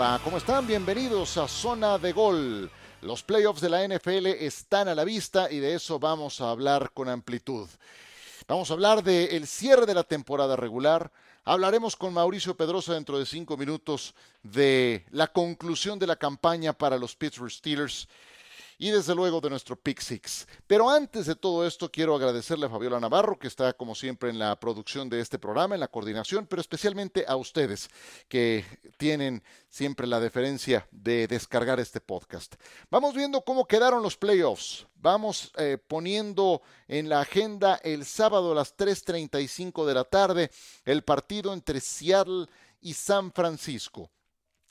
Hola, ¿cómo están? Bienvenidos a Zona de Gol. Los playoffs de la NFL están a la vista y de eso vamos a hablar con amplitud. Vamos a hablar del cierre de la temporada regular. Hablaremos con Mauricio Pedrosa dentro de cinco minutos de la conclusión de la campaña para los Pittsburgh Steelers y desde luego de nuestro Pick Six. Pero antes de todo esto, quiero agradecerle a Fabiola Navarro, que está como siempre en la producción de este programa, en la coordinación, pero especialmente a ustedes, que tienen siempre la deferencia de descargar este podcast. Vamos viendo cómo quedaron los playoffs. Vamos eh, poniendo en la agenda el sábado a las 3.35 de la tarde el partido entre Seattle y San Francisco.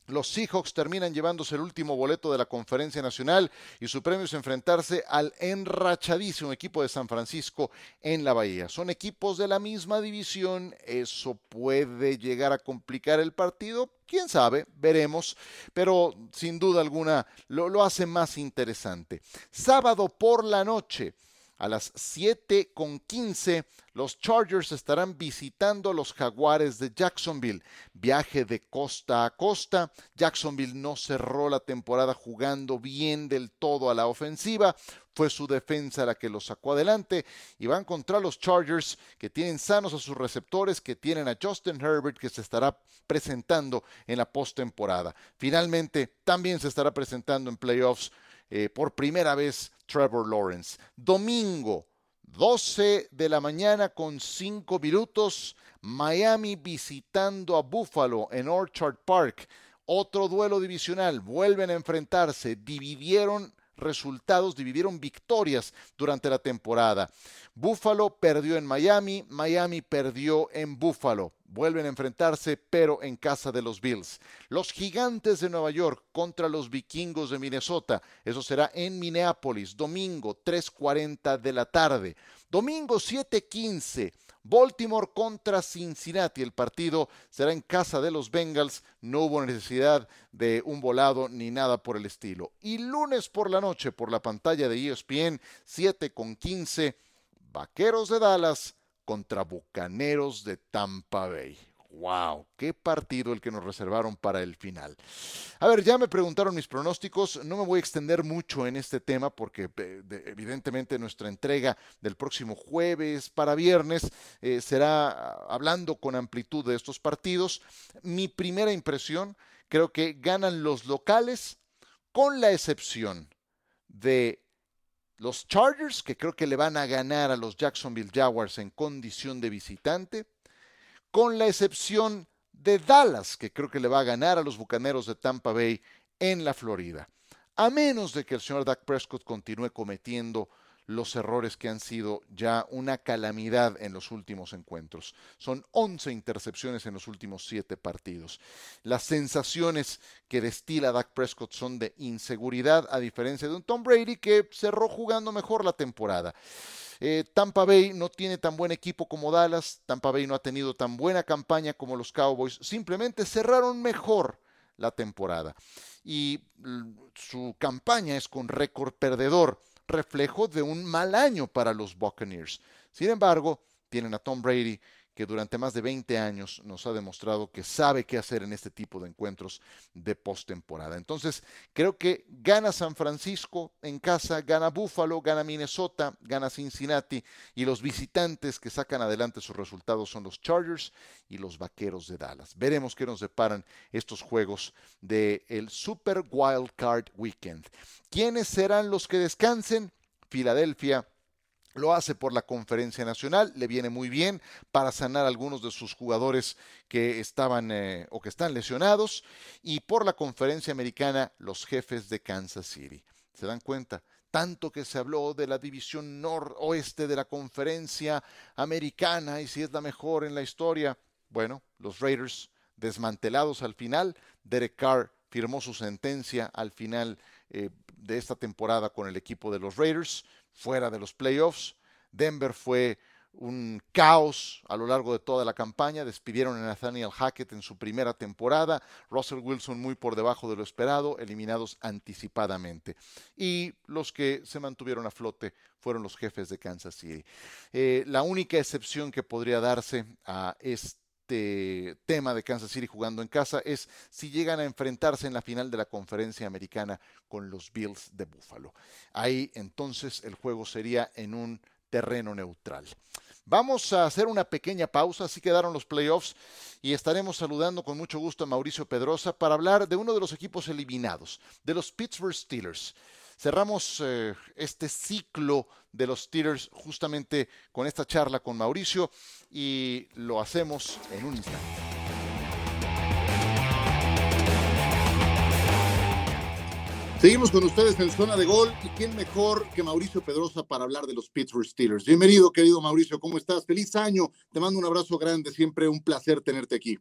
Los Seahawks terminan llevándose el último boleto de la conferencia nacional y su premio es enfrentarse al enrachadísimo equipo de San Francisco en la Bahía. Son equipos de la misma división, eso puede llegar a complicar el partido, quién sabe, veremos, pero sin duda alguna lo, lo hace más interesante. Sábado por la noche. A las 7 con 15, los Chargers estarán visitando a los Jaguares de Jacksonville. Viaje de costa a costa. Jacksonville no cerró la temporada jugando bien del todo a la ofensiva. Fue su defensa la que los sacó adelante y van contra los Chargers que tienen sanos a sus receptores, que tienen a Justin Herbert que se estará presentando en la postemporada. Finalmente, también se estará presentando en playoffs eh, por primera vez Trevor Lawrence. Domingo, 12 de la mañana con 5 minutos, Miami visitando a Buffalo en Orchard Park. Otro duelo divisional, vuelven a enfrentarse, dividieron resultados, dividieron victorias durante la temporada. Buffalo perdió en Miami, Miami perdió en Buffalo. Vuelven a enfrentarse, pero en casa de los Bills. Los gigantes de Nueva York contra los vikingos de Minnesota. Eso será en Minneapolis, domingo 3.40 de la tarde. Domingo 7.15. Baltimore contra Cincinnati. El partido será en casa de los Bengals. No hubo necesidad de un volado ni nada por el estilo. Y lunes por la noche por la pantalla de ESPN 7 con 15. Vaqueros de Dallas contra Bucaneros de Tampa Bay. ¡Wow! ¡Qué partido el que nos reservaron para el final! A ver, ya me preguntaron mis pronósticos. No me voy a extender mucho en este tema porque eh, evidentemente nuestra entrega del próximo jueves para viernes eh, será hablando con amplitud de estos partidos. Mi primera impresión, creo que ganan los locales con la excepción de los Chargers, que creo que le van a ganar a los Jacksonville Jaguars en condición de visitante, con la excepción de Dallas, que creo que le va a ganar a los Bucaneros de Tampa Bay en la Florida. A menos de que el señor Dak Prescott continúe cometiendo los errores que han sido ya una calamidad en los últimos encuentros. Son 11 intercepciones en los últimos 7 partidos. Las sensaciones que destila Dak Prescott son de inseguridad, a diferencia de un Tom Brady que cerró jugando mejor la temporada. Eh, Tampa Bay no tiene tan buen equipo como Dallas, Tampa Bay no ha tenido tan buena campaña como los Cowboys, simplemente cerraron mejor la temporada. Y su campaña es con récord perdedor reflejo de un mal año para los Buccaneers. Sin embargo, tienen a Tom Brady, que durante más de 20 años nos ha demostrado que sabe qué hacer en este tipo de encuentros de postemporada. Entonces, creo que gana San Francisco en casa, gana Buffalo, gana Minnesota, gana Cincinnati y los visitantes que sacan adelante sus resultados son los Chargers y los Vaqueros de Dallas. Veremos qué nos deparan estos juegos del el Super Wild Card Weekend. ¿Quiénes serán los que descansen? Filadelfia lo hace por la conferencia nacional, le viene muy bien para sanar a algunos de sus jugadores que estaban eh, o que están lesionados. Y por la conferencia americana, los jefes de Kansas City. ¿Se dan cuenta? Tanto que se habló de la división noroeste de la conferencia americana y si es la mejor en la historia. Bueno, los Raiders desmantelados al final. Derek Carr firmó su sentencia al final eh, de esta temporada con el equipo de los Raiders fuera de los playoffs. Denver fue un caos a lo largo de toda la campaña. Despidieron a Nathaniel Hackett en su primera temporada. Russell Wilson muy por debajo de lo esperado, eliminados anticipadamente. Y los que se mantuvieron a flote fueron los jefes de Kansas City. Eh, la única excepción que podría darse a este importante tema de Kansas City jugando en casa es si llegan a enfrentarse en la final de la conferencia americana con los Bills de Buffalo. Ahí entonces el juego sería en un terreno neutral. Vamos a hacer una pequeña pausa, así quedaron los playoffs y estaremos saludando con mucho gusto a Mauricio Pedrosa para hablar de uno de los equipos eliminados, de los Pittsburgh Steelers. Cerramos eh, este ciclo de los Steelers justamente con esta charla con Mauricio y lo hacemos en un instante. Seguimos con ustedes en zona de gol y quién mejor que Mauricio Pedrosa para hablar de los Pittsburgh Steelers. Bienvenido, querido Mauricio, ¿cómo estás? Feliz año, te mando un abrazo grande, siempre un placer tenerte aquí.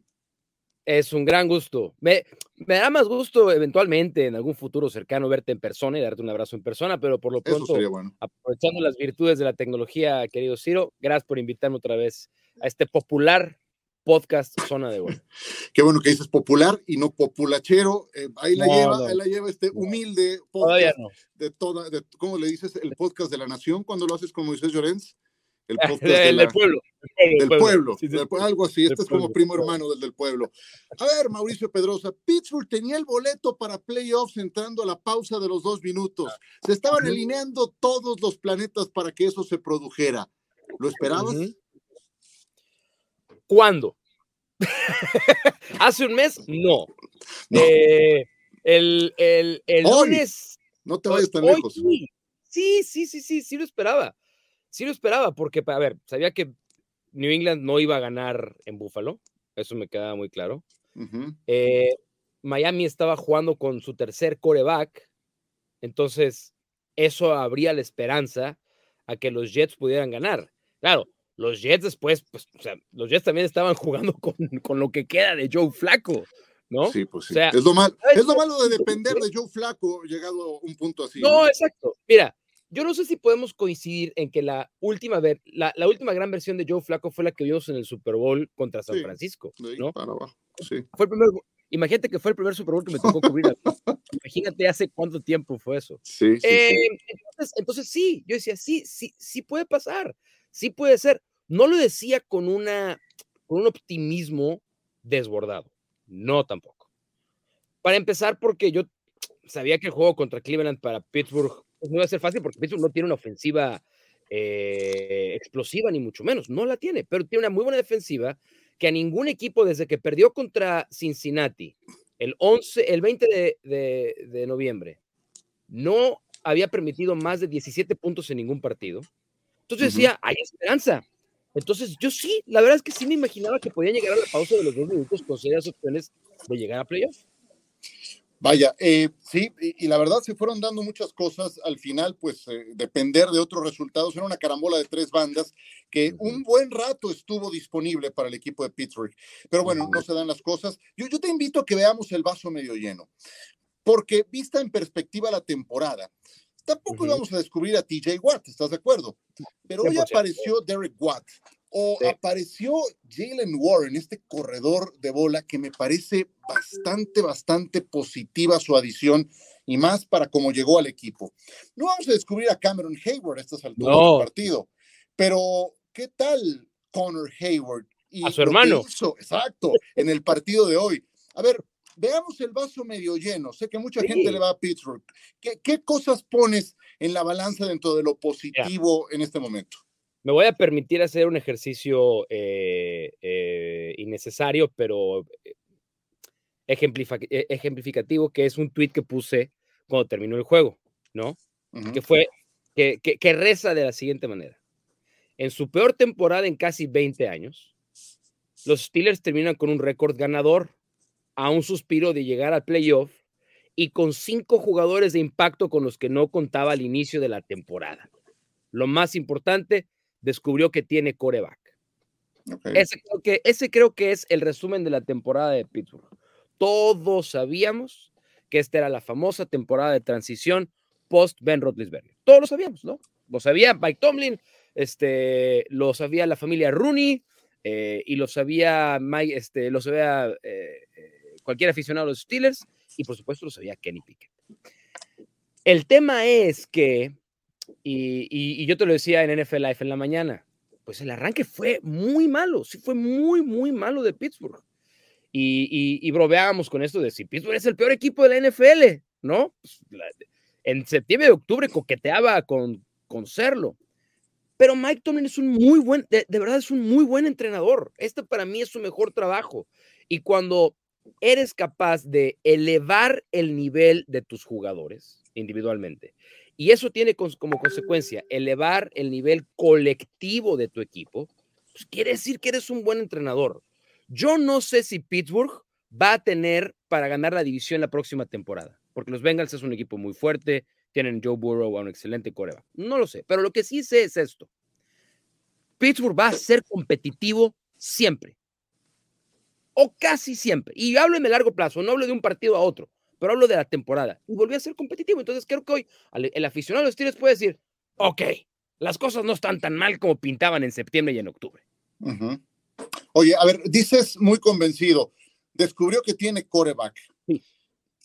Es un gran gusto. Me, me da más gusto eventualmente en algún futuro cercano verte en persona y darte un abrazo en persona, pero por lo pronto, aprovechando las virtudes de la tecnología, querido Ciro, gracias por invitarme otra vez a este popular podcast Zona de Gol. Qué bueno que dices popular y no populachero. Eh, ahí la lleva, ahí la lleva este humilde podcast de toda, de, ¿cómo le dices? El podcast de la nación cuando lo haces con Moisés Llorens. El podcast del pueblo. Del pueblo, algo así. Este es como primo hermano del del pueblo. A ver, Mauricio Pedrosa, Pittsburgh tenía el boleto para playoffs entrando a la pausa de los dos minutos. Se estaban alineando todos los planetas para que eso se produjera. ¿Lo esperabas? ¿Cuándo? ¿Hace un mes? No. Eh, el, el, el lunes. No te vayas tan lejos. Sí, sí, sí, sí, sí lo esperaba sí lo esperaba, porque, a ver, sabía que New England no iba a ganar en Buffalo, eso me quedaba muy claro. Eh, Miami estaba jugando con su tercer coreback, entonces eso abría la esperanza a que los Jets pudieran ganar. Claro, los Jets después, pues, o sea, los Jets también estaban jugando con, con lo que queda de Joe Flaco. ¿No? Sí, pues sí. es, lo es lo malo de depender de Joe Flaco llegado a un punto así. no, exacto. Mira, yo no sé si podemos coincidir en que la última, ver, la, la, última gran versión de Joe Flaco fue la que vimos en el Super Bowl contra San Francisco. ¿no? Para abajo. Sí. Fue el primer, imagínate que fue el primer Super Bowl que me tocó cubrir. imagínate hace cuánto tiempo fue eso. Sí, sí, eh, Entonces, entonces, sí, yo decía, sí, sí, sí puede pasar. Sí puede ser. No lo decía con, una, con un optimismo desbordado. No tampoco. Para empezar, porque yo sabía que el juego contra Cleveland para Pittsburgh pues, no va a ser fácil porque Pittsburgh no tiene una ofensiva eh, explosiva, ni mucho menos. No la tiene, pero tiene una muy buena defensiva que a ningún equipo desde que perdió contra Cincinnati el, 11, el 20 de, de, noviembre no había permitido más de 17 puntos en ningún partido. Entonces decía, hay esperanza. Entonces yo sí, la verdad es que sí me imaginaba que podían llegar a la pausa de los dos minutos con serias opciones de llegar a playoff. Vaya, eh, sí, y, la verdad se fueron dando muchas cosas. Al final, pues eh, depender de otros resultados. Era una carambola de tres bandas que un buen rato estuvo disponible para el equipo de Pittsburgh. Pero bueno, no se dan las cosas. Yo, yo te invito a que veamos el vaso medio lleno, porque vista en perspectiva la temporada, tampoco íbamos a descubrir a TJ Watt, ¿estás de acuerdo? Pero hoy apareció Derek Watt, o apareció Jalen Warren, este corredor de bola que me parece bastante, bastante positiva su adición y más para cómo llegó al equipo. No vamos a descubrir a Cameron Hayward a estas alturas del partido, pero ¿qué tal Connor Hayward? Y a su hermano. exacto, en el partido de hoy. A ver, veamos el vaso medio lleno. Sé que mucha gente le va a Pittsburgh. ¿Qué, cosas pones en la balanza dentro de lo positivo en este momento? Me voy a permitir hacer un ejercicio eh, eh, innecesario, pero eh, ejemplificativo, que es un tweet que puse cuando terminó el juego, ¿no? Que fue, que, que, reza de la siguiente manera. En su peor temporada en casi 20 años, los Steelers terminan con un récord ganador, a un suspiro de llegar al playoff y con cinco jugadores de impacto con los que no contaba al inicio de la temporada. Lo más importante, descubrió que tiene coreback. Ese, creo que, ese creo que es el resumen de la temporada de Pittsburgh. Todos sabíamos que esta era la famosa temporada de transición post Ben Roethlisberger. Todos lo sabíamos, ¿no? Lo sabía Mike Tomlin, este, lo sabía la familia Rooney eh, y lo sabía Mike, este, lo sabía eh, eh, cualquier aficionado a los Steelers y por supuesto lo sabía Kenny Pickett. El tema es que y, yo te lo decía en NFL Life en la mañana, pues el arranque fue muy malo, sí fue muy, muy malo de Pittsburgh. Y, y, con esto de si Pittsburgh es el peor equipo de la NFL, ¿no? Pues, en septiembre y octubre coqueteaba con, con serlo. Pero Mike Tomlin es un muy buen, de, verdad es un muy buen entrenador. Este para mí es su mejor trabajo. Y cuando eres capaz de elevar el nivel de tus jugadores individualmente, y eso tiene como consecuencia elevar el nivel colectivo de tu equipo, pues quiere decir que eres un buen entrenador. Yo no sé si Pittsburgh va a tener para ganar la división la próxima temporada, porque los Bengals es un equipo muy fuerte, tienen Joe Burrow a un excelente coreba. No lo sé, pero lo que sí sé es esto. Pittsburgh va a ser competitivo siempre. O casi siempre. Y hablo en el largo plazo, no hablo de un partido a otro pero hablo de la temporada. Y volvió a ser competitivo. Entonces creo que hoy el aficionado de los Tigres puede decir, ok, las cosas no están tan mal como pintaban en septiembre y en octubre. Oye, a ver, dices muy convencido, descubrió que tiene coreback.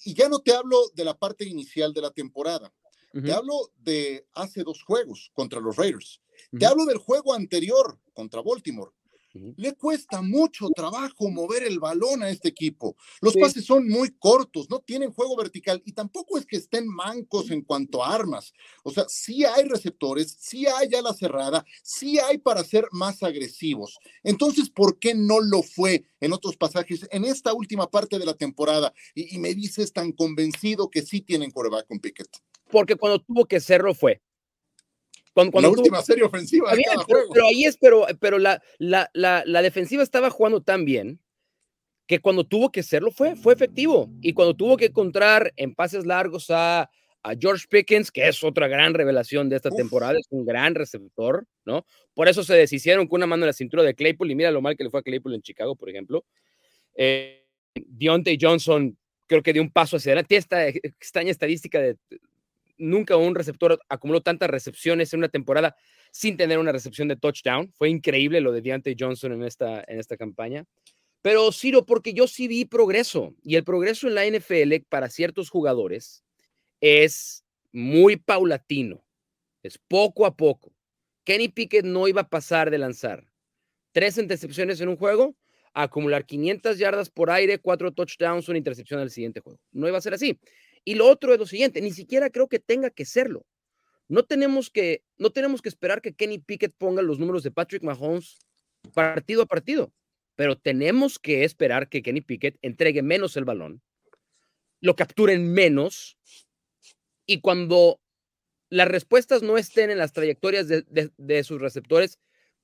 Y ya no te hablo de la parte inicial de la temporada. Te hablo de hace dos juegos contra los Raiders. Te hablo del juego anterior contra Baltimore. Le cuesta mucho trabajo mover el balón a este equipo. Los sí. pases son muy cortos, no tienen juego vertical y tampoco es que estén mancos en cuanto a armas. O sea, sí hay receptores, sí hay a la cerrada, sí hay para ser más agresivos. Entonces, ¿por qué no lo fue en otros pasajes en esta última parte de la temporada? Y, y me dices tan convencido que sí tienen coreback con Pickett. Porque cuando tuvo que serlo fue. Cuando, cuando la última serie ofensiva de bien, cada pero, juego. pero, ahí es, pero, pero la, la, la, la, defensiva estaba jugando tan bien que cuando tuvo que serlo fue, fue efectivo. Y cuando tuvo que encontrar en pases largos a, a George Pickens, que es otra gran revelación de esta Uf. temporada, es un gran receptor, ¿no? Por eso se deshicieron con una mano en la cintura de Claypool y mira lo mal que le fue a Claypool en Chicago, por ejemplo. Eh, Deontay Johnson creo que dio un paso hacia adelante. Tiene esta extraña estadística de nunca un receptor acumuló tantas recepciones en una temporada sin tener una recepción de touchdown. Fue increíble lo de Deontay Johnson en esta, en esta campaña. Pero Ciro, porque yo sí vi progreso y el progreso en la NFL para ciertos jugadores es muy paulatino, es poco a poco. Kenny Pickett no iba a pasar de lanzar tres intercepciones en un juego a acumular 500 yardas por aire, cuatro touchdowns, una intercepción al siguiente juego. No iba a ser así. Y lo otro es lo siguiente, ni siquiera creo que tenga que serlo. No tenemos que, no tenemos que esperar que Kenny Pickett ponga los números de Patrick Mahomes partido a partido, pero tenemos que esperar que Kenny Pickett entregue menos el balón, lo capturen menos y cuando las respuestas no estén en las trayectorias de, de, de sus receptores,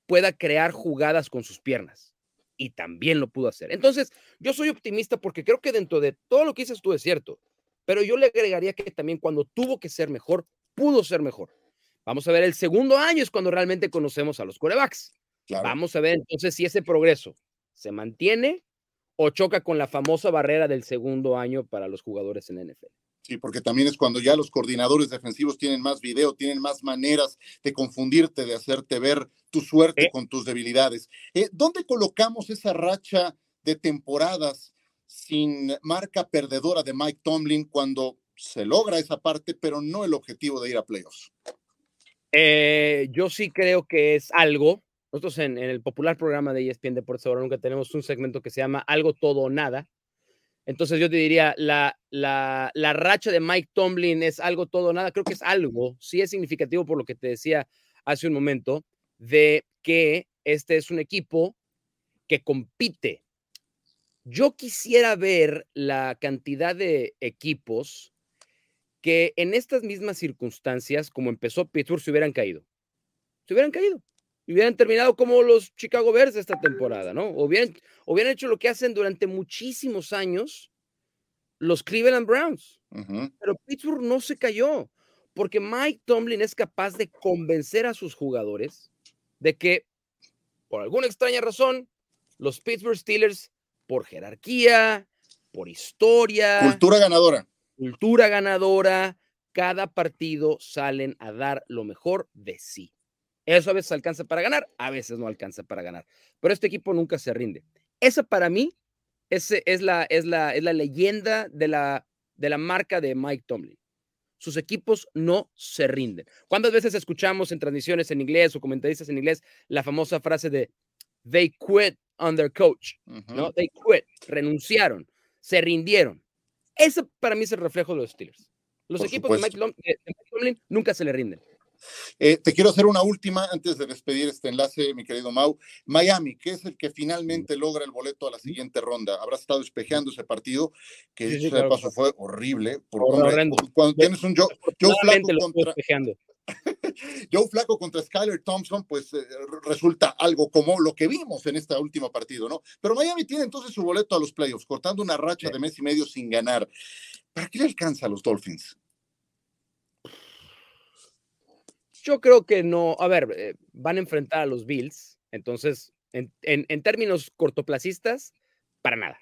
pueda crear jugadas con sus piernas. Y también lo pudo hacer. Entonces, yo soy optimista porque creo que dentro de todo lo que dices tú es cierto pero yo le agregaría que también cuando tuvo que ser mejor, pudo ser mejor. Vamos a ver, el segundo año es cuando realmente conocemos a los corebacks. Claro. Vamos a ver entonces si ese progreso se mantiene o choca con la famosa barrera del segundo año para los jugadores en la NFL. Sí, porque también es cuando ya los coordinadores defensivos tienen más video, tienen más maneras de confundirte, de hacerte ver tu suerte ¿Eh? con tus debilidades. Eh, ¿Dónde colocamos esa racha de temporadas sin marca perdedora de Mike Tomlin cuando se logra esa parte, pero no el objetivo de ir a playoffs. Eh, yo sí creo que es algo. Nosotros en, el popular programa de ESPN Deportes ahora nunca tenemos un segmento que se llama Algo Todo o Nada. Entonces yo te diría, la, la, la racha de Mike Tomlin es algo todo o nada. Creo que es algo, sí es significativo por lo que te decía hace un momento, de que este es un equipo que compite yo quisiera ver la cantidad de equipos que en estas mismas circunstancias, como empezó Pittsburgh, se hubieran caído. Se hubieran caído. Y hubieran terminado como los Chicago Bears esta temporada, ¿no? O hubieran, hubieran hecho lo que hacen durante muchísimos años los Cleveland Browns. Uh -huh. Pero Pittsburgh no se cayó, porque Mike Tomlin es capaz de convencer a sus jugadores de que, por alguna extraña razón, los Pittsburgh Steelers por jerarquía, por historia. Cultura ganadora. Cultura ganadora. Cada partido salen a dar lo mejor de sí. Eso a veces alcanza para ganar, a veces no alcanza para ganar. Pero este equipo nunca se rinde. Esa para mí es, es, la, es, la, es la leyenda de la, de la marca de Mike Tomlin. sus equipos no se rinden. ¿Cuántas veces escuchamos en transmisiones en inglés o comentaristas en inglés la famosa frase de they quit on their coach? ¿no? They quit, renunciaron, se rindieron. Ese para mí es el reflejo de los Steelers. Los equipos de Mike, Tomlin nunca se le rinden. Eh, te quiero hacer una última antes de despedir este enlace, mi querido Mau. Miami, que es el que finalmente logra el boleto a la siguiente ronda. Habrá estado espejeando ese partido, que sí, de paso fue horrible. cuando tienes un Joe, Flaco contra. Joe Flaco contra Skyler Thompson, pues eh, resulta algo como lo que vimos en este último partido, ¿no? Pero Miami tiene entonces su boleto a los playoffs, cortando una racha de mes y medio sin ganar. ¿Para qué le alcanza a los Dolphins? Yo creo que no, a ver, eh, van a enfrentar a los Bills, entonces, en, en, términos cortoplacistas, para nada.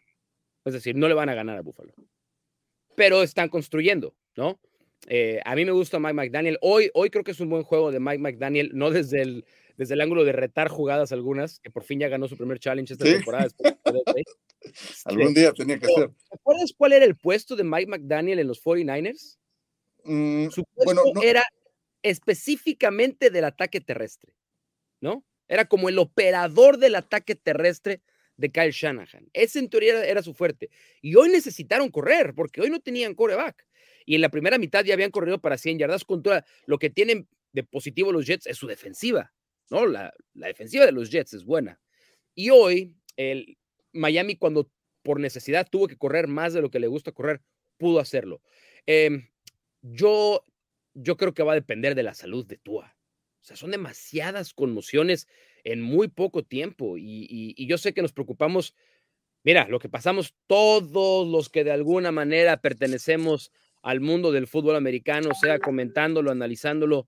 Es decir, no le van a ganar a Buffalo. Pero están construyendo, ¿no? Eh, a mí me gusta Mike McDaniel. Hoy, hoy creo que es un buen juego de Mike McDaniel, no desde el, desde el ángulo de retar jugadas algunas, que por fin ya ganó su primer challenge esta temporada. Algún día tenía que ser. ¿Recuerdas cuál era el puesto de Mike McDaniel en los 49ers? Mm, su puesto bueno, era específicamente del ataque terrestre, ¿no? Era como el operador del ataque terrestre de Kyle Shanahan. Ese en teoría era, su fuerte. Y hoy necesitaron correr, porque hoy no tenían coreback. Y en la primera mitad ya habían corrido para 100 yardas contra lo que tienen de positivo los Jets es su defensiva, ¿no? La, la defensiva de los Jets es buena. Y hoy, el Miami, cuando por necesidad tuvo que correr más de lo que le gusta correr, pudo hacerlo. Em, yo yo creo que va a depender de la salud de Tua. O sea, son demasiadas conmociones en muy poco tiempo y, yo sé que nos preocupamos. Mira, lo que pasamos todos los que de alguna manera pertenecemos al mundo del fútbol americano, sea comentándolo, analizándolo,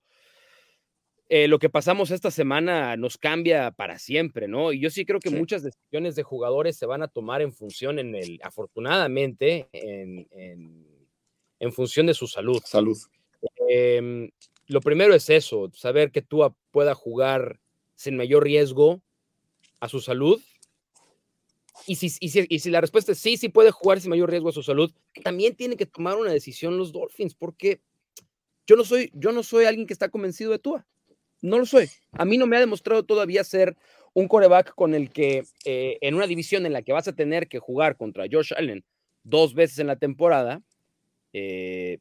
eh, lo que pasamos esta semana nos cambia para siempre, ¿no? Y yo sí creo que muchas decisiones de jugadores se van a tomar en función, en el, afortunadamente, en, en función de su salud. Salud. Em, lo primero es eso, saber que tú pueda jugar sin mayor riesgo a su salud. Y si, la respuesta es sí, sí puede jugar sin mayor riesgo a su salud, también tiene que tomar una decisión los Dolphins, porque yo no soy, yo no soy alguien que está convencido de Tua. No lo soy. A mí no me ha demostrado todavía ser un coreback con el que eh, en una división en la que vas a tener que jugar contra Josh Allen dos veces en la temporada, eh,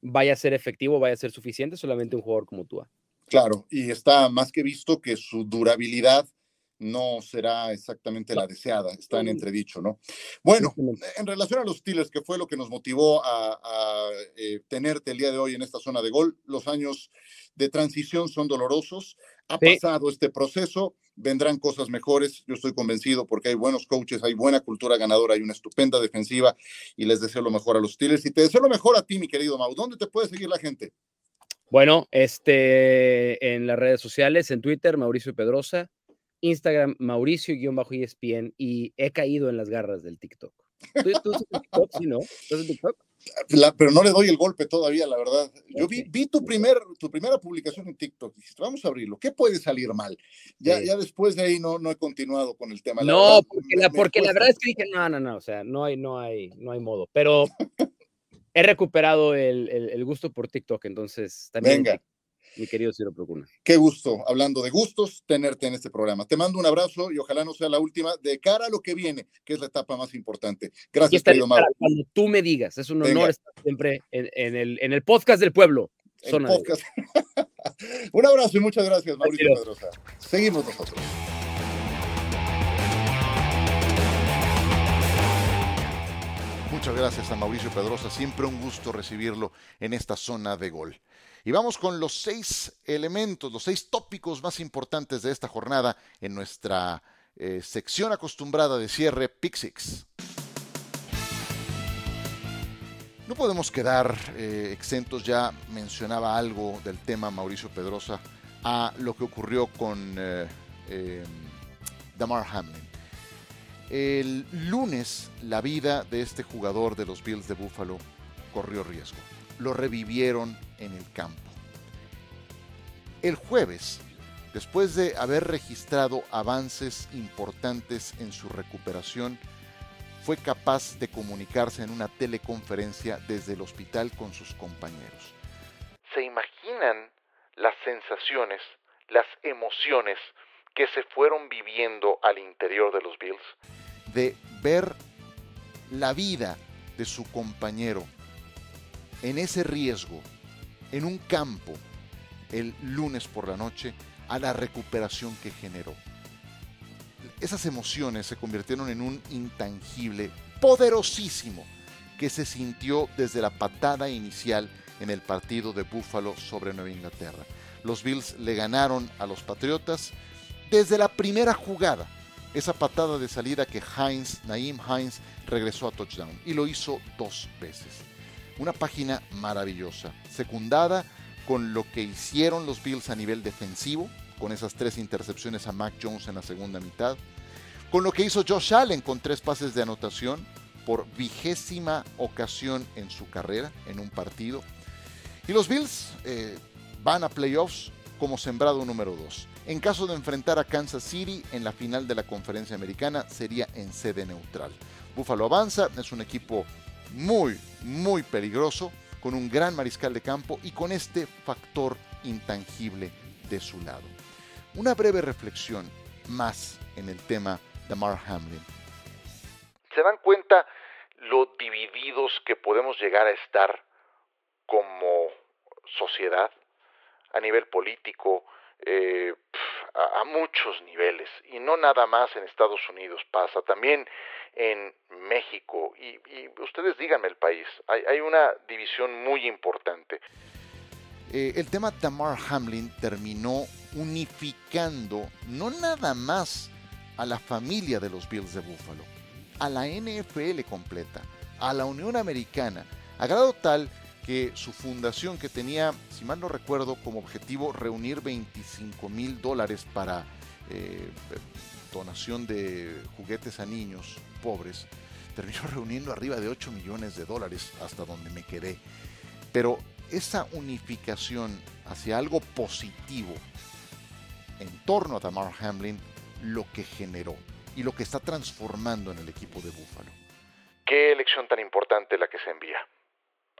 vaya a ser efectivo, vaya a ser suficiente solamente un jugador como tú. Claro, y está más que visto que su durabilidad no será exactamente la deseada, está en entredicho, ¿no? Bueno, en relación a los Steelers, que fue lo que nos motivó a, eh, tenerte el día de hoy en esta zona de gol, los años de transición son dolorosos, ha pasado este proceso, vendrán cosas mejores, yo estoy convencido porque hay buenos coaches, hay buena cultura ganadora, hay una estupenda defensiva y les deseo lo mejor a los Steelers y te deseo lo mejor a ti, mi querido Mau. ¿Dónde te puede seguir la gente? Bueno, este, en las redes sociales, en Twitter, Mauricio Pedrosa, Instagram, Mauricio-ESPN y he caído en las garras del TikTok. ¿Tú, tú TikTok, sí, no? ¿Estás en TikTok? pero no le doy el golpe todavía, la verdad. Yo vi, vi, tu, primer, tu primera publicación en TikTok y dijiste, vamos a abrirlo. ¿Qué puede salir mal? Ya, ya después de ahí no, no he continuado con el tema. no, porque, la, porque la verdad es que dije, no, no, no, o sea, no hay, no hay, no hay modo. Pero he recuperado el, el, el gusto por TikTok, entonces también. Venga mi querido Ciro Procuna. Qué gusto, hablando de gustos, tenerte en este programa. Te mando un abrazo y ojalá no sea la última de cara a lo que viene, que es la etapa más importante. Gracias, querido Mauro. Cuando tú me digas, es un honor estar siempre en, el, en el podcast del pueblo. Podcast. un abrazo y muchas gracias, Mauricio Pedrosa. Seguimos nosotros. Muchas gracias a Mauricio Pedrosa, siempre un gusto recibirlo en esta zona de gol. Y vamos con los seis elementos, los seis tópicos más importantes de esta jornada en nuestra eh, sección acostumbrada de cierre Pixix. No podemos quedar eh, exentos, ya mencionaba algo del tema Mauricio Pedrosa, a lo que ocurrió con eh, em, Damar Hamlin. El lunes la vida de este jugador de los Bills de Buffalo corrió riesgo lo revivieron en el campo. El jueves, después de haber registrado avances importantes en su recuperación, fue capaz de comunicarse en una teleconferencia desde el hospital con sus compañeros. se imaginan las sensaciones, las emociones que se fueron viviendo al interior de los Bills? De ver la vida de su compañero en ese riesgo, en un campo, el lunes por la noche, a la recuperación que generó. Esas emociones se convirtieron en un intangible poderosísimo que se sintió desde la patada inicial en el partido de Buffalo sobre Nueva Inglaterra. Los Bills le ganaron a los Patriotas desde la primera jugada. Esa patada de salida que Heinz, Naim Heinz, regresó a touchdown y lo hizo dos veces. Una página maravillosa, secundada con lo que hicieron los Bills a nivel defensivo, con esas tres intercepciones a Mac Jones en la segunda mitad, con lo que hizo Josh Allen con tres pases de anotación por vigésima ocasión en su carrera en un partido. Y los Bills eh, van a playoffs como sembrado número 2. En caso de enfrentar a Kansas City en la final de la conferencia americana sería en sede neutral. Buffalo avanza, es un equipo muy, muy peligroso, con un gran mariscal de campo y con este factor intangible de su lado. Una breve reflexión más en el tema de Mark Hamlin. ¿Se dan cuenta lo divididos que podemos llegar a estar como sociedad a nivel político, eh, a, muchos niveles, y no nada más en Estados Unidos pasa, también en México, y, ustedes díganme el país, hay, una división muy importante. Eh, el tema Tamar Hamlin terminó unificando no nada más a la familia de los Bills de Buffalo, a la NFL completa, a la Unión Americana, a grado tal que su fundación que tenía, si mal no recuerdo, como objetivo reunir 25 mil dólares para eh, donación de juguetes a niños pobres, terminó reuniendo arriba de 8 millones de dólares hasta donde me quedé. Pero esa unificación hacia algo positivo en torno a Tamar Hamlin, lo que generó y lo que está transformando en el equipo de Búfalo. Qué elección tan importante la que se envía.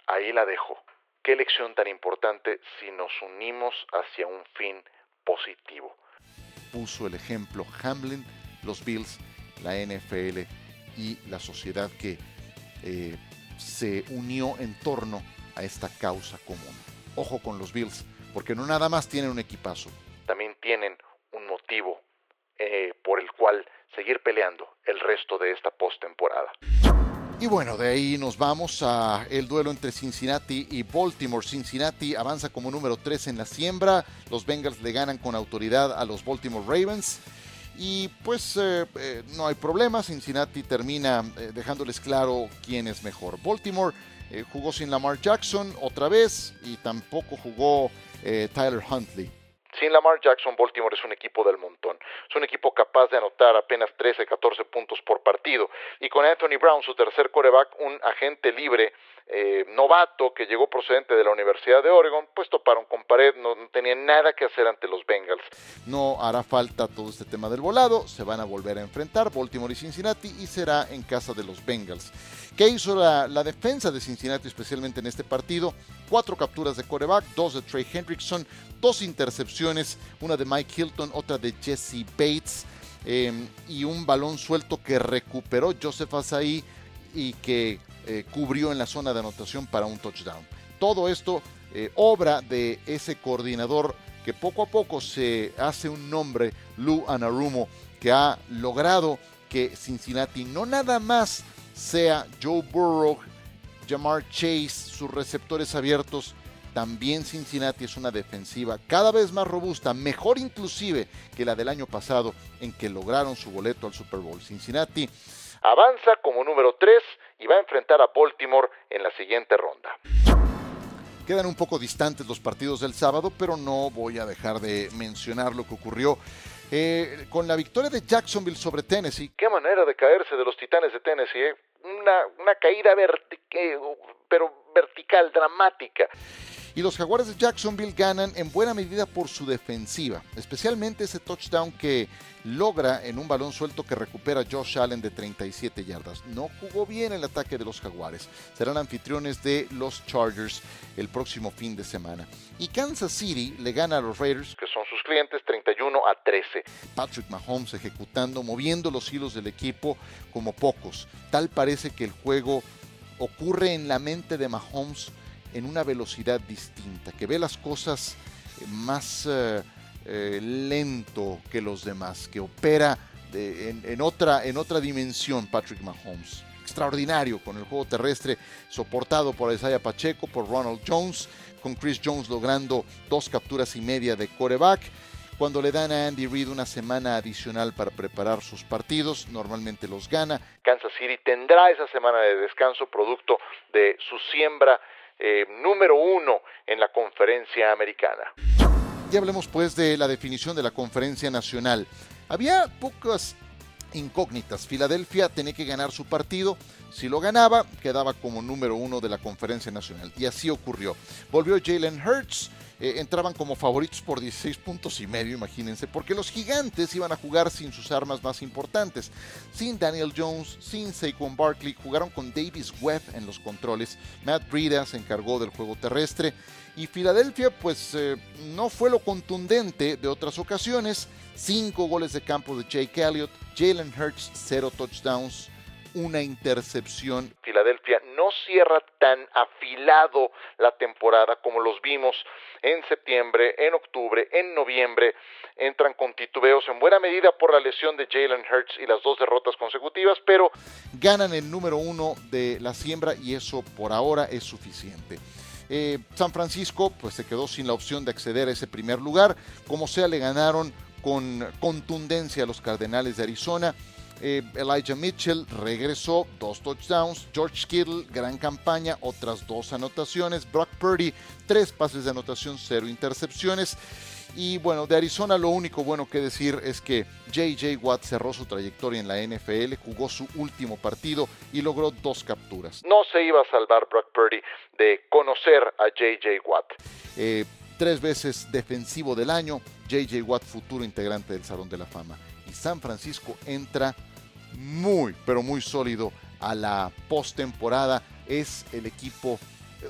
Ahí la dejo. Qué elección tan importante si nos unimos hacia un fin positivo. Puso el ejemplo Hamlin, los Bills, la NFL y la sociedad que eh, se unió en torno a esta causa común. Ojo con los Bills, porque no nada más tienen un equipazo, también tienen un motivo eh, por el cual seguir peleando el resto de esta postemporada. Y bueno, de ahí nos vamos a el duelo entre Cincinnati y Baltimore. Cincinnati avanza como número 3 en la siembra. Los Bengals le ganan con autoridad a los Baltimore Ravens. Y pues eh, eh, no hay problema. Cincinnati termina eh, dejándoles claro quién es mejor. Baltimore jugó sin Lamar Jackson otra vez y tampoco jugó Tyler Huntley. Sin Lamar Jackson, Baltimore es un equipo del montón. Es un equipo capaz de anotar apenas 13, 14 puntos por partido. Y con Anthony Brown, su tercer coreback, un agente libre eh, novato que llegó procedente de la Universidad de Oregon, pues toparon con pared, no, no tenían nada que hacer ante los Bengals. No hará falta todo este tema del volado, se van a volver a enfrentar Baltimore y Cincinnati y será en casa de los Bengals. ¿Qué hizo la, defensa de Cincinnati especialmente en este partido? Cuatro capturas de coreback, dos de Trey Hendrickson, dos intercepciones, una de Mike Hilton, otra de Jesse Bates em, y un balón suelto que recuperó Joseph Asai y que eh, cubrió en la zona de anotación para un touchdown. Todo esto eh, obra de ese coordinador que poco a poco se hace un nombre, Lou Anarumo, que ha logrado que Cincinnati no nada más sea Joe Burrow, Jamar Chase, sus receptores abiertos, también Cincinnati es una defensiva cada vez más robusta, mejor inclusive que la del año pasado en que lograron su boleto al Super Bowl. Cincinnati avanza como número 3 y va a enfrentar a Baltimore en la siguiente ronda. Quedan un poco distantes los partidos del sábado, pero no voy a dejar de mencionar lo que ocurrió eh, con la victoria de Jacksonville sobre Tennessee. Qué manera de caerse de los Titanes de Tennessee, ¿eh? una, caída pero vertical, dramática. Y los Jaguares de Jacksonville ganan en buena medida por su defensiva, especialmente ese touchdown que logra en un balón suelto que recupera Josh Allen de 37 yardas. No jugó bien el ataque de los Jaguares. Serán anfitriones de los Chargers el próximo fin de semana. Y Kansas City le gana a los Raiders, que son sus clientes, 31 a 13. Patrick Mahomes ejecutando, moviendo los hilos del equipo como pocos. Tal parece que el juego ocurre en la mente de Mahomes en una velocidad distinta, que ve las cosas más eh, eh, lento que los demás, que opera en, otra, en otra dimensión Patrick Mahomes. Extraordinario con el juego terrestre soportado por Isaiah Pacheco, por Ronald Jones, con Chris Jones logrando dos capturas y media de coreback. Cuando le dan a Andy Reid una semana adicional para preparar sus partidos, normalmente los gana. Kansas City tendrá esa semana de descanso producto de su siembra eh, número uno en la conferencia americana. Y hablemos pues de la definición de la conferencia nacional. Había pocas incógnitas. Filadelfia tenía que ganar su partido. Si lo ganaba, quedaba como número uno de la conferencia nacional. Y así ocurrió. Volvió Jalen Hurts. Eh, entraban como favoritos por 16 puntos y medio, imagínense, porque los gigantes iban a jugar sin sus armas más importantes, sin Daniel Jones, sin Saquon Barkley, jugaron con Davis Webb en los controles, Matt Breida se encargó del juego terrestre y Filadelfia pues eh, no fue lo contundente de otras ocasiones, cinco goles de campo de Jake Elliott, Jalen Hurts, cero touchdowns, una intercepción. Filadelfia no cierra tan afilado la temporada como los vimos en septiembre, en octubre, en noviembre. Entran con titubeos en buena medida por la lesión de Jalen Hurts y las dos derrotas consecutivas, pero ganan el número uno de la siembra y eso por ahora es suficiente. Eh, San Francisco pues se quedó sin la opción de acceder a ese primer lugar. Como sea, le ganaron con contundencia a los Cardenales de Arizona. Eh, Elijah Mitchell regresó, dos touchdowns. George Kittle, gran campaña, otras dos anotaciones. Brock Purdy, tres pases de anotación, cero intercepciones. Y bueno, de Arizona lo único bueno que decir es que JJ Watt cerró su trayectoria en la NFL, jugó su último partido y logró dos capturas. No se iba a salvar Brock Purdy de conocer a JJ Watt. Eh, tres veces defensivo del año, JJ Watt futuro integrante del Salón de la Fama. Y San Francisco entra muy, pero muy sólido a la postemporada. Es el equipo,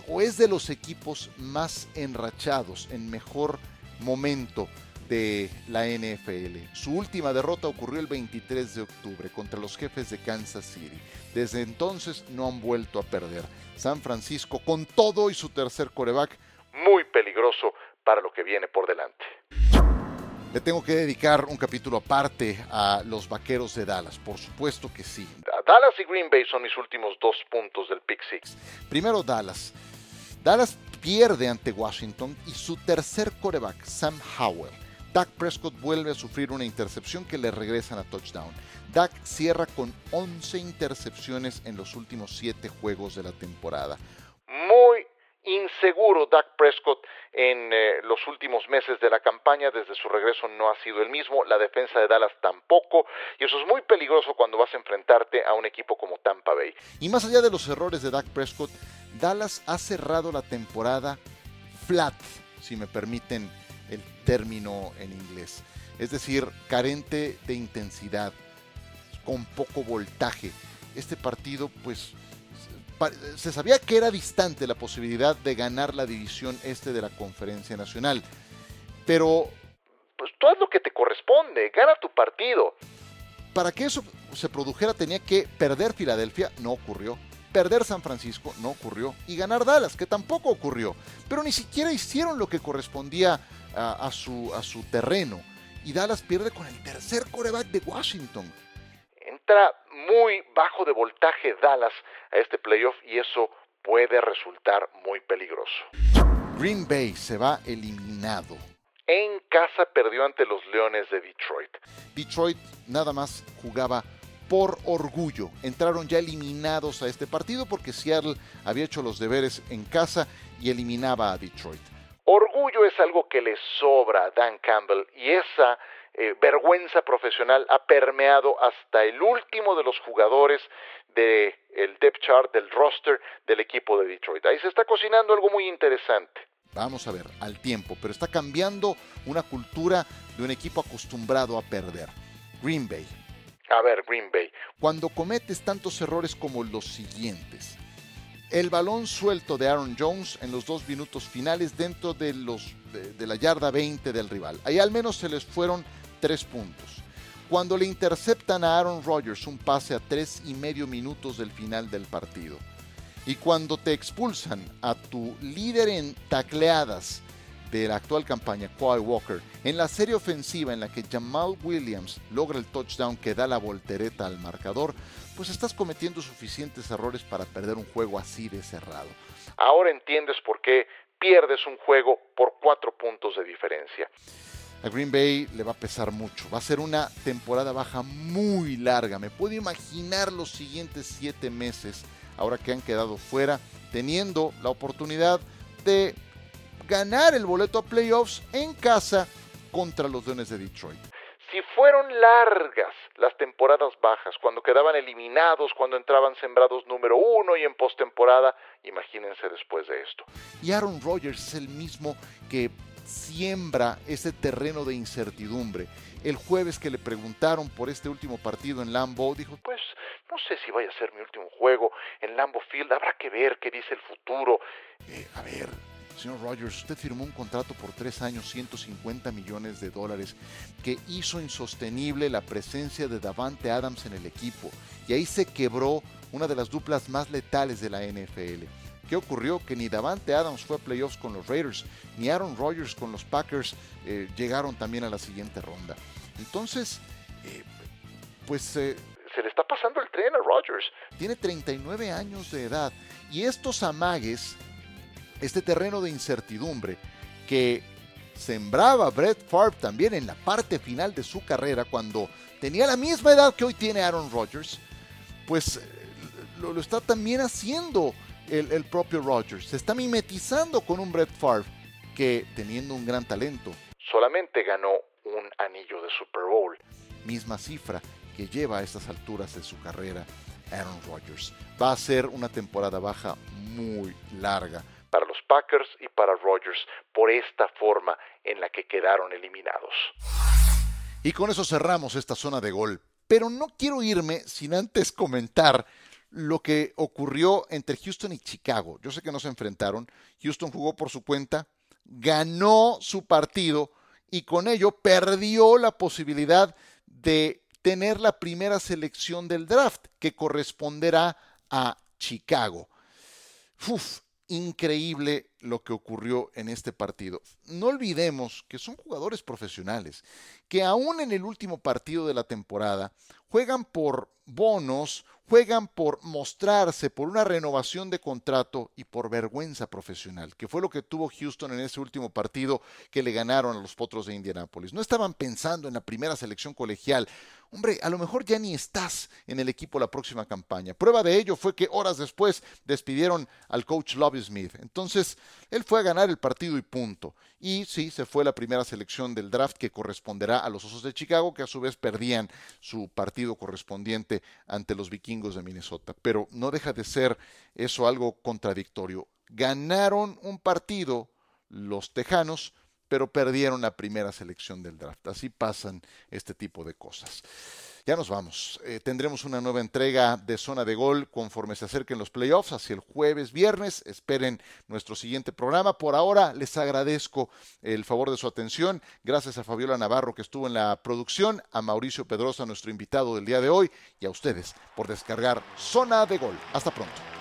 o es de los equipos más enrachados, en mejor momento de la NFL. Su última derrota ocurrió el 23 de octubre contra los jefes de Kansas City. Desde entonces no han vuelto a perder. San Francisco con todo y su tercer coreback muy peligroso para lo que viene por delante. Le tengo que dedicar un capítulo aparte a los vaqueros de Dallas, por supuesto que sí. Dallas y Green Bay son mis últimos dos puntos del Pick Six. Primero Dallas. Dallas pierde ante Washington y su tercer coreback, Sam Howell. Dak Prescott vuelve a sufrir una intercepción que le regresan a touchdown. Dak cierra con 11 intercepciones en los últimos 7 juegos de la temporada. Muy inseguro Dak Prescott en eh, los últimos meses de la campaña, desde su regreso no ha sido el mismo, la defensa de Dallas tampoco, y eso es muy peligroso cuando vas a enfrentarte a un equipo como Tampa Bay. Y más allá de los errores de Dak Prescott, Dallas ha cerrado la temporada flat, si me permiten el término en inglés. Es decir, carente de intensidad, con poco voltaje. Este partido, pues, se sabía que era distante la posibilidad de ganar la división este de la Conferencia Nacional. Pero, pues tú haz lo que te corresponde, gana tu partido. Para que eso se produjera tenía que perder Filadelfia, no ocurrió perder San Francisco, no ocurrió, y ganar Dallas, que tampoco ocurrió. Pero ni siquiera hicieron lo que correspondía a, su, a su terreno. Y Dallas pierde con el tercer coreback de Washington. Entra muy bajo de voltaje Dallas a este playoff y eso puede resultar muy peligroso. Green Bay se va eliminado. En casa perdió ante los Leones de Detroit. Detroit nada más jugaba por orgullo. Entraron ya eliminados a este partido porque Seattle había hecho los deberes en casa y eliminaba a Detroit. Orgullo es algo que le sobra a Dan Campbell y esa eh, vergüenza profesional ha permeado hasta el último de los jugadores del depth chart, del roster del equipo de Detroit. Ahí se está cocinando algo muy interesante. Vamos a ver, al tiempo, pero está cambiando una cultura de un equipo acostumbrado a perder. Green Bay. A ver, Green Bay. Cuando cometes tantos errores como los siguientes. El balón suelto de Aaron Jones en los dos minutos finales dentro de, los, de, la yarda 20 del rival. Ahí al menos se les fueron tres puntos. Cuando le interceptan a Aaron Rodgers un pase a tres y medio minutos del final del partido y cuando te expulsan a tu líder en tacleadas de la actual campaña, Kyle Walker, en la serie ofensiva en la que Jamal Williams logra el touchdown que da la voltereta al marcador, pues estás cometiendo suficientes errores para perder un juego así de cerrado. Ahora entiendes por qué pierdes un juego por cuatro puntos de diferencia. A Green Bay le va a pesar mucho. Va a ser una temporada baja muy larga. Me puedo imaginar los siguientes siete meses ahora que han quedado fuera, teniendo la oportunidad de ganar el boleto a playoffs en casa contra los Leones de Detroit. Si fueron largas las temporadas bajas, cuando quedaban eliminados, cuando entraban sembrados número uno y en postemporada, imagínense después de esto. Y Aaron Rodgers es el mismo que siembra ese terreno de incertidumbre. El jueves que le preguntaron por este último partido en Lambeau, dijo, pues no sé si vaya a ser mi último juego en Lambeau Field, habrá que ver qué dice el futuro. Eh, a ver, señor Rogers, usted firmó un contrato por tres años, 150 millones de dólares, que hizo insostenible la presencia de Davante Adams en el equipo. Y ahí se quebró una de las duplas más letales de la NFL. ¿Qué ocurrió? Que ni Davante Adams fue a playoffs con los Raiders, ni Aaron Rodgers con los Packers eh, llegaron también a la siguiente ronda. Entonces, eh, pues eh, se le está pasando el tren a Rodgers. Tiene 39 años de edad y estos amagues, este terreno de incertidumbre que sembraba Brett Favre también en la parte final de su carrera cuando tenía la misma edad que hoy tiene Aaron Rodgers, pues lo, está también haciendo el, propio Rodgers. Se está mimetizando con un Brett Favre que teniendo un gran talento solamente ganó un anillo de Super Bowl. Misma cifra que lleva a estas alturas de su carrera Aaron Rodgers. Va a ser una temporada baja muy larga para los Packers y para Rodgers por esta forma en la que quedaron eliminados. Y con eso cerramos esta zona de gol. Pero no quiero irme sin antes comentar lo que ocurrió entre Houston y Chicago. Yo sé que no se enfrentaron. Houston jugó por su cuenta, ganó su partido y con ello perdió la posibilidad de tener la primera selección del draft que corresponderá a Chicago. Uf, increíble lo que ocurrió en este partido. No olvidemos que son jugadores profesionales, que aún en el último partido de la temporada juegan por bonos, juegan por mostrarse, por una renovación de contrato y por vergüenza profesional, que fue lo que tuvo Houston en ese último partido que le ganaron a los Potros de Indianápolis. No estaban pensando en la primera selección colegial. Hombre, a lo mejor ya ni estás en el equipo la próxima campaña. Prueba de ello fue que horas después despidieron al coach Lobby Smith. Entonces, él fue a ganar el partido y punto. Y sí, se fue la primera selección del draft que corresponderá a los Osos de Chicago, que a su vez perdían su partido correspondiente ante los vikingos de Minnesota. Pero no deja de ser eso algo contradictorio. Ganaron un partido los Tejanos, pero perdieron la primera selección del draft. Así pasan este tipo de cosas. Ya nos vamos. Eh, tendremos una nueva entrega de zona de gol conforme se acerquen los playoffs hacia el jueves, viernes. Esperen nuestro siguiente programa. Por ahora les agradezco el favor de su atención. Gracias a Fabiola Navarro que estuvo en la producción, a Mauricio Pedrosa, nuestro invitado del día de hoy, y a ustedes por descargar zona de gol. Hasta pronto.